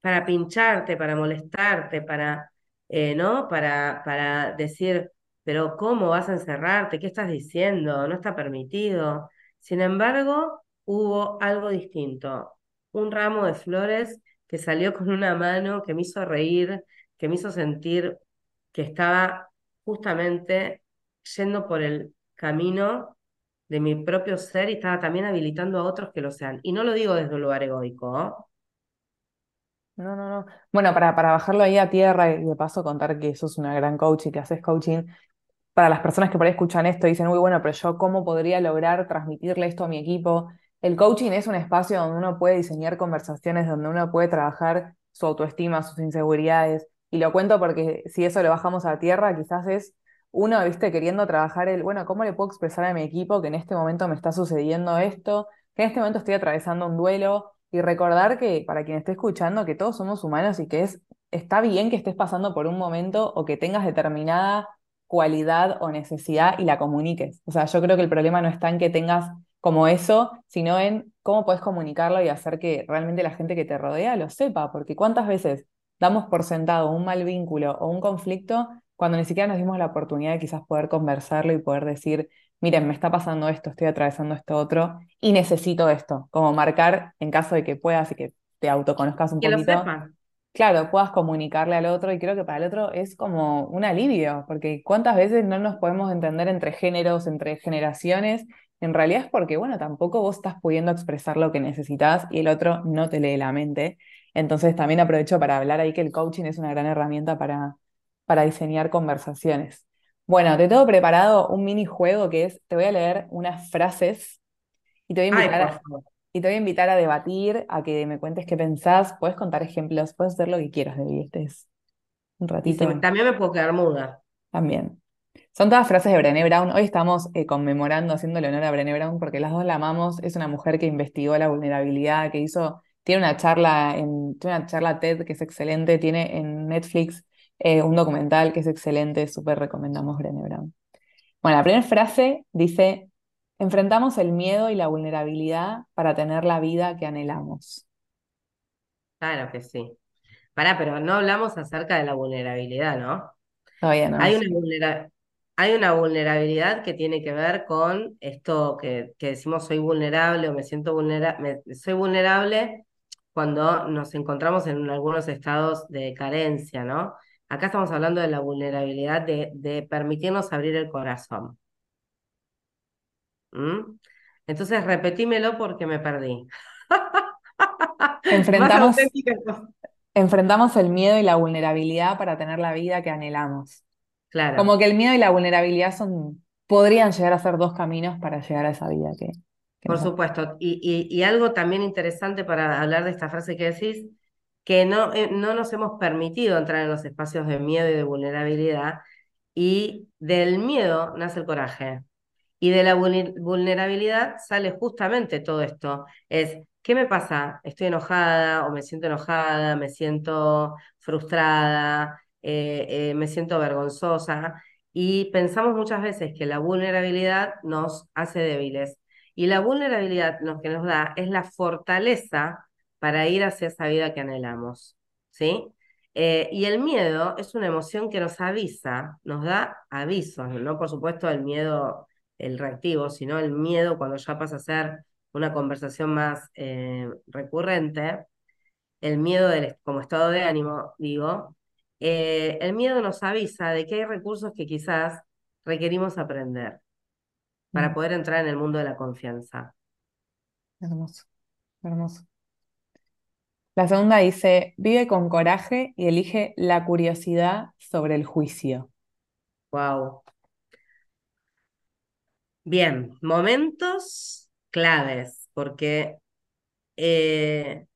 Para pincharte, para molestarte, para, eh, ¿no? Para, para decir, pero ¿cómo vas a encerrarte? ¿Qué estás diciendo? No está permitido. Sin embargo, hubo algo distinto. Un ramo de flores que salió con una mano, que me hizo reír, que me hizo sentir que estaba justamente yendo por el camino de mi propio ser y estaba también habilitando a otros que lo sean. Y no lo digo desde un lugar egoico, ¿no? No, no, no. Bueno, para, para bajarlo ahí a tierra y de paso contar que sos una gran coach y que haces coaching, para las personas que por ahí escuchan esto y dicen, uy, bueno, pero yo cómo podría lograr transmitirle esto a mi equipo. El coaching es un espacio donde uno puede diseñar conversaciones, donde uno puede trabajar su autoestima, sus inseguridades. Y lo cuento porque si eso lo bajamos a tierra, quizás es uno, viste, queriendo trabajar el, bueno, ¿cómo le puedo expresar a mi equipo que en este momento me está sucediendo esto? Que en este momento estoy atravesando un duelo. Y recordar que, para quien esté escuchando, que todos somos humanos y que es, está bien que estés pasando por un momento o que tengas determinada cualidad o necesidad y la comuniques. O sea, yo creo que el problema no está en que tengas como eso, sino en cómo puedes comunicarlo y hacer que realmente la gente que te rodea lo sepa, porque cuántas veces damos por sentado un mal vínculo o un conflicto cuando ni siquiera nos dimos la oportunidad de quizás poder conversarlo y poder decir, miren, me está pasando esto, estoy atravesando esto otro y necesito esto, como marcar en caso de que puedas y que te autoconozcas un que poquito. lo sepan claro, puedas comunicarle al otro y creo que para el otro es como un alivio, porque cuántas veces no nos podemos entender entre géneros, entre generaciones, en realidad es porque, bueno, tampoco vos estás pudiendo expresar lo que necesitas y el otro no te lee la mente. Entonces también aprovecho para hablar ahí que el coaching es una gran herramienta para, para diseñar conversaciones. Bueno, te tengo preparado un minijuego que es, te voy a leer unas frases y te voy a invitar a, favor. y te voy a invitar a debatir, a que me cuentes qué pensás, puedes contar ejemplos, puedes hacer lo que quieras de este es un Y ratito también me puedo quedar muda. también. Son todas frases de Brené Brown. Hoy estamos eh, conmemorando, haciéndole honor a Brené Brown porque las dos la amamos. Es una mujer que investigó la vulnerabilidad, que hizo, tiene una charla en, tiene una charla TED que es excelente, tiene en Netflix eh, un documental que es excelente, súper recomendamos Brené Brown. Bueno, la primera frase dice, enfrentamos el miedo y la vulnerabilidad para tener la vida que anhelamos. Claro que sí. Pará, pero no hablamos acerca de la vulnerabilidad, ¿no? Todavía no. Hay una vulnera- hay una vulnerabilidad que tiene que ver con esto que, que decimos soy vulnerable o me siento vulnerable, soy vulnerable cuando nos encontramos en algunos estados de carencia, ¿no? Acá estamos hablando de la vulnerabilidad de, de permitirnos abrir el corazón. ¿Mm? Entonces, repetímelo porque me perdí. Enfrentamos el miedo y la vulnerabilidad para tener la vida que anhelamos. Como Claro. que el miedo y la vulnerabilidad son, podrían llegar a ser dos caminos para llegar a esa vida que, que Por nos supuesto. Y, y- y algo también interesante para hablar de esta frase que decís, que no, eh, no nos hemos permitido entrar en los espacios de miedo y de vulnerabilidad, y del miedo nace el coraje. Y de la vulne- vulnerabilidad sale justamente todo esto. Es, ¿qué me pasa? Estoy enojada o me siento enojada, me siento frustrada, eh, eh, me siento vergonzosa. Y pensamos muchas veces que la vulnerabilidad nos hace débiles. Y la vulnerabilidad lo que nos da es la fortaleza para ir hacia esa vida que anhelamos. ¿Sí? Eh, y el miedo es una emoción que nos avisa, nos da avisos, no por supuesto el miedo el reactivo, sino el miedo cuando ya pasa a ser una conversación más recurrente, el miedo del, como estado de ánimo, digo, eh, el miedo nos avisa de que hay recursos que quizás requerimos aprender para Mm, poder entrar en el mundo de la confianza. Hermoso, hermoso. La segunda dice, vive con coraje y elige la curiosidad sobre el juicio. Wow. Bien, momentos claves, porque eh,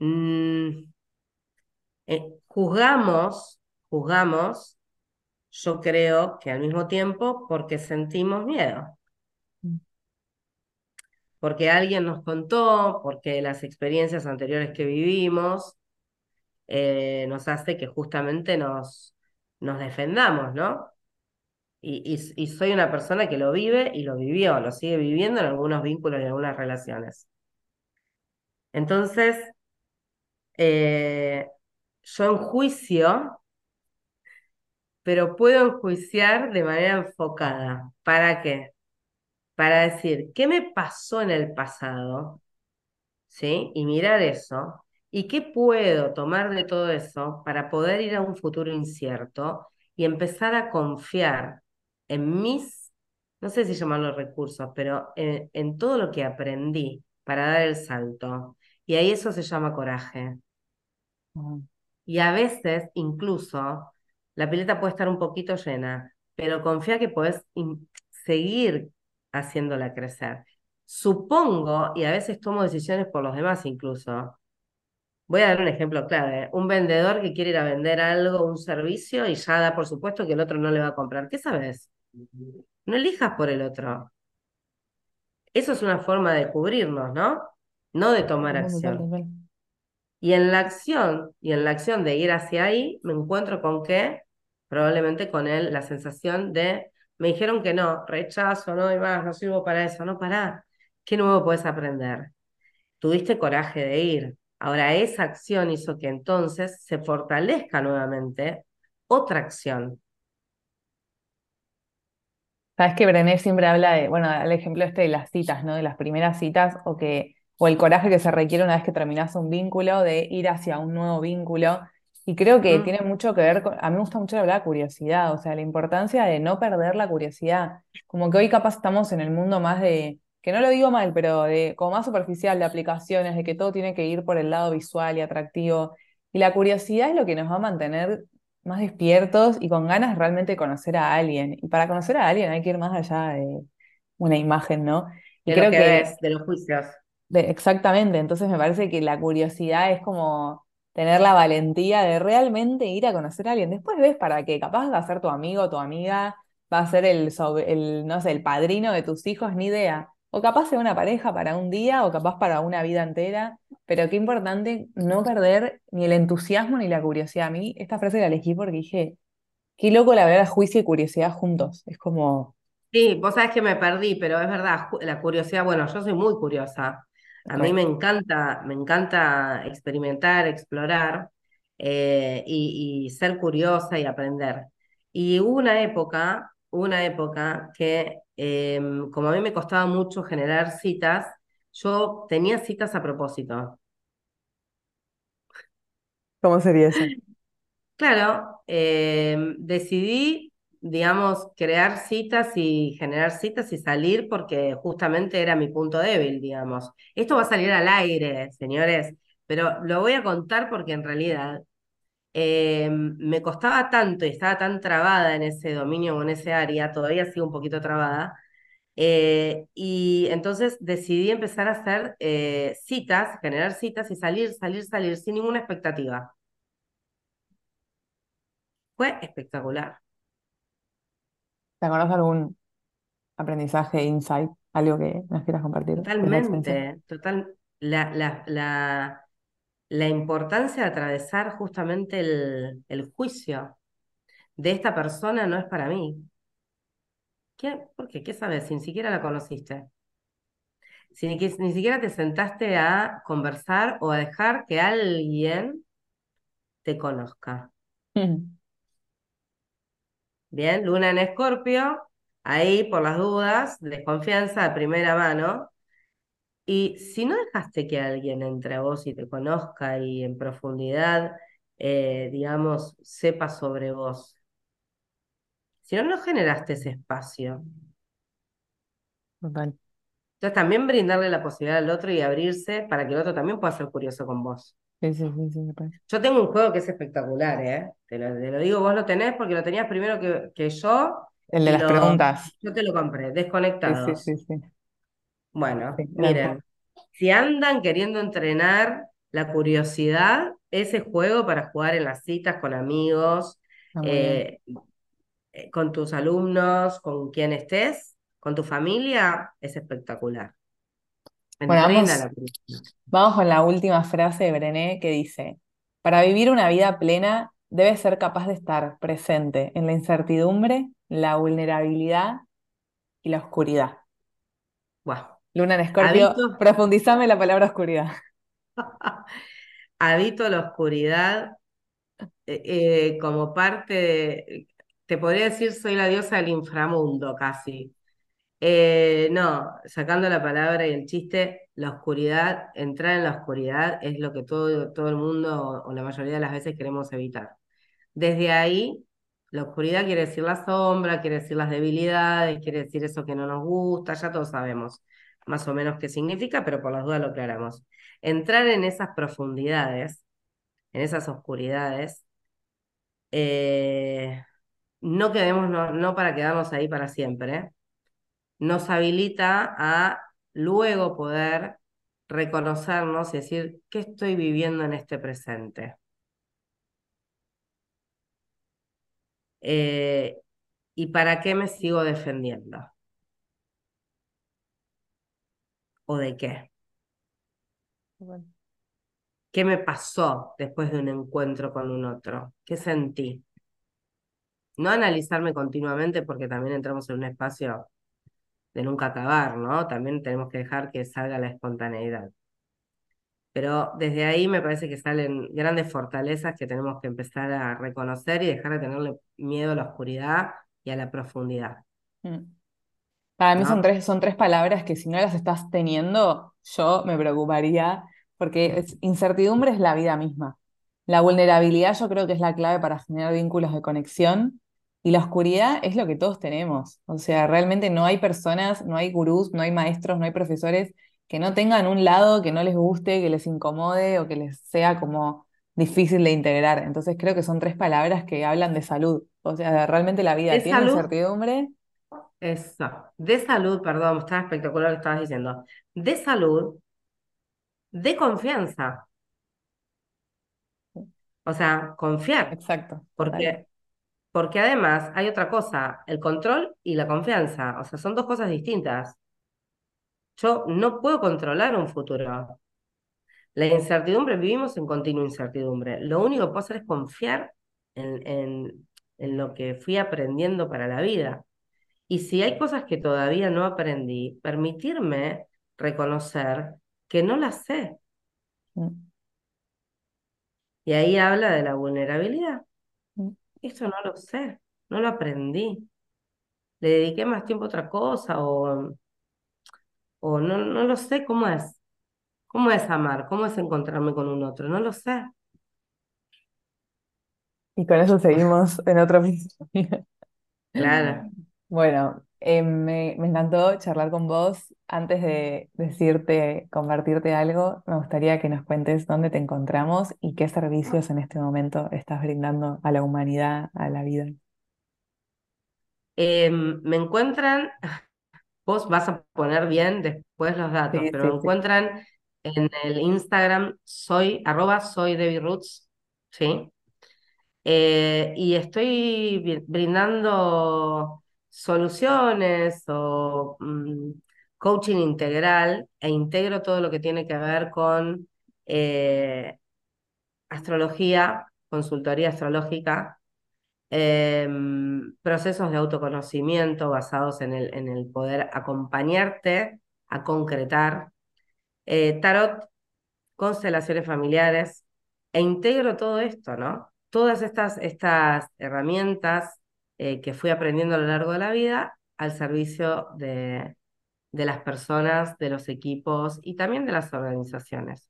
mm, eh, juzgamos, juzgamos yo creo que al mismo tiempo porque sentimos miedo, Mm, porque alguien nos contó, porque las experiencias anteriores que vivimos eh, nos hace que justamente nos, nos defendamos, ¿no? Y, y- y soy una persona que lo vive y lo vivió, lo sigue viviendo en algunos vínculos y en algunas relaciones. Entonces, eh, yo enjuicio, pero puedo enjuiciar de manera enfocada. ¿Para qué? para decir, ¿qué me pasó en el pasado? ¿Sí? Y mirar eso. ¿Y qué puedo tomar de todo eso para poder ir a un futuro incierto y empezar a confiar en mis no sé si llamarlo recursos, pero en, todo lo que aprendí para dar el salto. Y ahí eso se llama coraje. Ah, Y a veces, incluso, la pileta puede estar un poquito llena, pero confía que in- seguir haciéndola crecer. Supongo, y a veces tomo decisiones por los demás incluso. Voy a dar un ejemplo clave. Un vendedor que quiere ir a vender algo, un servicio, y ya da por supuesto que el otro no le va a comprar. ¿Qué sabes? No elijas por el otro. Eso es una forma de cubrirnos, ¿no? No de tomar acción. Y en la acción, y en la acción de ir hacia ahí, me encuentro con que, probablemente con él, la sensación de, me dijeron que no, rechazo, no doy más, no sirvo para eso, no para. ¿Qué nuevo puedes aprender? Tuviste coraje de ir. Ahora esa acción hizo que entonces se fortalezca nuevamente otra acción. Sabes que Brené siempre habla de, bueno, el ejemplo este de las citas, ¿no? De las primeras citas o que, o el coraje que se requiere una vez que terminas un vínculo, de ir hacia un nuevo vínculo. Y creo que Mm, tiene mucho que ver con, a mí me gusta mucho hablar de curiosidad, o sea, la importancia de no perder la curiosidad. Como que hoy capaz estamos en el mundo más de, que no lo digo mal, pero de como más superficial de aplicaciones, de que todo tiene que ir por el lado visual y atractivo. Y la curiosidad es lo que nos va a mantener más despiertos y con ganas realmente de conocer a alguien. Y para conocer a alguien hay que ir más allá de una imagen, ¿no? Y de lo creo que que ves, de los juicios. Exactamente, entonces me parece que la curiosidad es como tener la valentía de realmente ir a conocer a alguien. Después ves para qué, capaz va a ser tu amigo tu amiga, va a ser el, no sé, el padrino de tus hijos, ni idea. O capaz sea una pareja para un día o capaz para una vida entera, pero qué importante no perder ni el entusiasmo ni la curiosidad. A mí esta frase la elegí porque dije, qué loco la verdad, juicio y curiosidad juntos. Es como, Sí, vos sabés que me perdí, pero es verdad, la curiosidad, bueno, yo soy muy curiosa. A mí me encanta, me encanta experimentar, explorar eh, y, y ser curiosa y aprender. Y hubo una época, una época que em, como a mí me costaba mucho generar citas, yo tenía citas a propósito. ¿Cómo sería eso? Claro, em, decidí, digamos, crear citas y generar citas y salir porque justamente era mi punto débil, digamos. Esto va a salir al aire, señores, pero lo voy a contar porque en realidad em, me costaba tanto y estaba tan trabada en ese dominio o en ese área, todavía sigo un poquito trabada, eh, y entonces decidí empezar a hacer eh, citas, generar citas y salir, salir, salir sin ninguna expectativa. Fue espectacular. ¿Te acordás de algún aprendizaje, insight, algo que nos quieras compartir? Totalmente, total. La, la, la, la importancia de atravesar justamente el, el juicio de esta persona no es para mí. ¿Qué? ¿Por qué? ¿Qué sabes? Si ni siquiera la conociste. Si ni, ni siquiera te sentaste a conversar o a dejar que alguien te conozca. Bien, Luna en Escorpio, ahí por las dudas, desconfianza de primera mano. Y si no dejaste que alguien entre a vos y te conozca y en profundidad, eh, digamos, sepa sobre vos, si no, no generaste ese espacio. Total. Entonces también brindarle la posibilidad al otro y abrirse para que el otro también pueda ser curioso con vos. Sí, sí, sí, sí, me parece. Yo tengo un juego que es espectacular, ¿eh? Te lo, te lo digo, vos lo tenés porque lo tenías primero que, que yo El de las lo, preguntas. yo te lo compré, sí, sí, sí. Bueno, miren, si andan queriendo entrenar la curiosidad, ese juego para jugar en las citas con amigos, bien. eh, eh, con tus alumnos, con quien estés, con tu familia, es espectacular. Bueno, vamos, la vamos con la última frase de Brené que dice, para vivir una vida plena, debes ser capaz de estar presente en la incertidumbre, la vulnerabilidad y la oscuridad. Buah. Luna en Escorpio, Habito, profundizame la palabra oscuridad. habito la oscuridad eh, eh, como parte de, te podría decir, soy la diosa del inframundo casi. Eh, no, sacando la palabra y el chiste, la oscuridad, entrar en la oscuridad es lo que todo, todo el mundo o, la mayoría de las veces queremos evitar. Desde ahí, La oscuridad quiere decir la sombra, quiere decir las debilidades, quiere decir eso que no nos gusta, ya todos sabemos más o menos qué significa, pero por las dudas lo aclaramos. Entrar en esas profundidades, en esas oscuridades, eh, no quedemos, no, no, para quedarnos ahí para siempre, nos habilita a luego poder reconocernos y decir, ¿qué estoy viviendo en este presente? Eh, ¿Y para qué me sigo defendiendo? ¿O de qué? ¿Qué me pasó después de un encuentro con un otro? ¿Qué sentí? No analizarme continuamente porque también entramos en un espacio de nunca acabar, ¿no? También tenemos que dejar que salga la espontaneidad. Pero desde ahí me parece que salen grandes fortalezas que tenemos que empezar a reconocer y dejar de tenerle miedo a la oscuridad y a la profundidad. Mm. Para mí son tres, son tres palabras que si no las estás teniendo, yo me preocuparía, porque incertidumbre es la vida misma. La vulnerabilidad yo creo que es la clave para generar vínculos de conexión y la oscuridad es lo que todos tenemos. O sea, realmente no hay personas, no hay gurús, no hay maestros, no hay profesores que no tengan un lado que no les guste, que les incomode o que les sea como difícil de integrar. Entonces creo que son tres palabras que hablan de salud. O sea, realmente la vida tiene incertidumbre. Eso, de salud, perdón, está espectacular lo que estabas diciendo. De salud, de confianza. O sea, confiar. Exacto. Porque, porque además hay otra cosa, el control y la confianza. O sea, son dos cosas distintas. Yo no puedo controlar un futuro. La incertidumbre, vivimos en continua incertidumbre. Lo único que puedo hacer es confiar en, en, lo que fui aprendiendo para la vida. Y si hay cosas que todavía no aprendí, permitirme reconocer que no las sé. Mm. Y ahí habla de la vulnerabilidad. Esto no lo sé, no lo aprendí. Le dediqué más tiempo a otra cosa o o no, no lo sé cómo es. ¿Cómo es amar? ¿Cómo es encontrarme con un otro? No lo sé. Y con eso seguimos en otro episodio. Claro. Bueno, eh, me, me, encantó charlar con vos. Antes de decirte, compartirte algo, me gustaría que nos cuentes dónde te encontramos y qué servicios en este momento estás brindando a la humanidad, a la vida. Em, me encuentran Vos vas a poner bien después los datos, pero lo encuentran en el Instagram, soy, arroba soy Debbie Roots, ¿sí? Eh, y estoy brindando soluciones o mm, coaching integral e integro todo lo que tiene que ver con eh, astrología, consultoría astrológica, Em, procesos de autoconocimiento basados en el, en el poder acompañarte a concretar, eh, tarot, constelaciones familiares, e integro todo esto, ¿no? Todas estas, estas herramientas eh, que fui aprendiendo a lo largo de la vida al servicio de, de las personas, de los equipos y también de las organizaciones.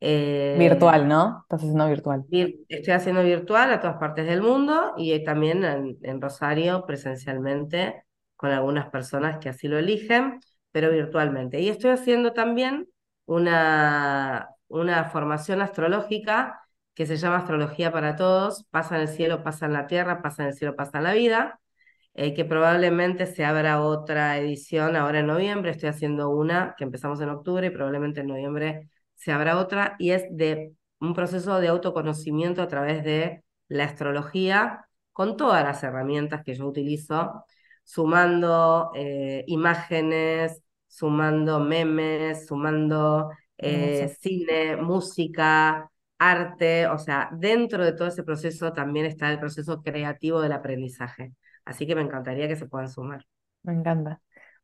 Eh, virtual, ¿no? Estás haciendo virtual. estoy haciendo virtual a todas partes del mundo y también en, Rosario presencialmente con algunas personas que así lo eligen, pero virtualmente. Y estoy haciendo también una, una formación astrológica que se llama Astrología para Todos, pasa en el cielo, pasa en la tierra, pasa en el cielo, pasa en la vida, eh, que probablemente se abra otra edición ahora en noviembre, estoy haciendo una que empezamos en octubre y probablemente en noviembre se habrá otra, y es de un proceso de autoconocimiento a través de la astrología, con todas las herramientas que yo utilizo, sumando eh, imágenes, sumando memes, sumando eh, cine, música, arte, o sea, dentro de todo ese proceso también está el proceso creativo del aprendizaje. Así que me encantaría que se puedan sumar. Me encanta.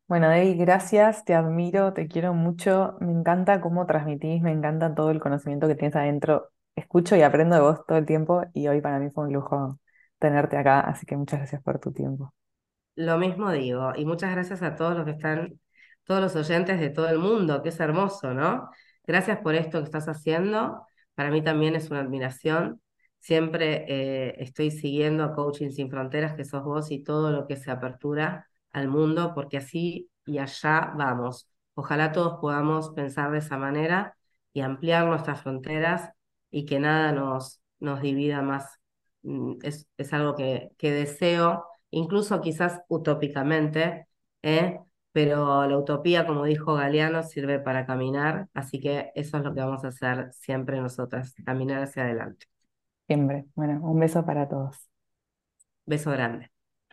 Bueno, Debbie, gracias, te admiro, te quiero mucho, me encanta cómo transmitís, me encanta todo el conocimiento que tienes adentro. Escucho y aprendo de vos todo el tiempo y hoy para mí fue un lujo tenerte acá, así que muchas gracias por tu tiempo. Lo mismo digo, y muchas gracias a todos los que están, todos los oyentes de todo el mundo, que es hermoso, ¿no? Gracias por esto que estás haciendo, para mí también es una admiración. Siempre eh, estoy siguiendo a Coaching Sin Fronteras, que sos vos, y todo lo que se apertura al mundo, porque así y allá vamos. Ojalá todos podamos pensar de esa manera y ampliar nuestras fronteras y que nada nos, nos divida más. Mm, Es, es algo que, que deseo, incluso quizás utópicamente, ¿eh? Pero la utopía, como dijo Galeano, sirve para caminar, así que eso es lo que vamos a hacer siempre nosotras, caminar hacia adelante. Siempre. Bueno, un beso para todos. Beso grande.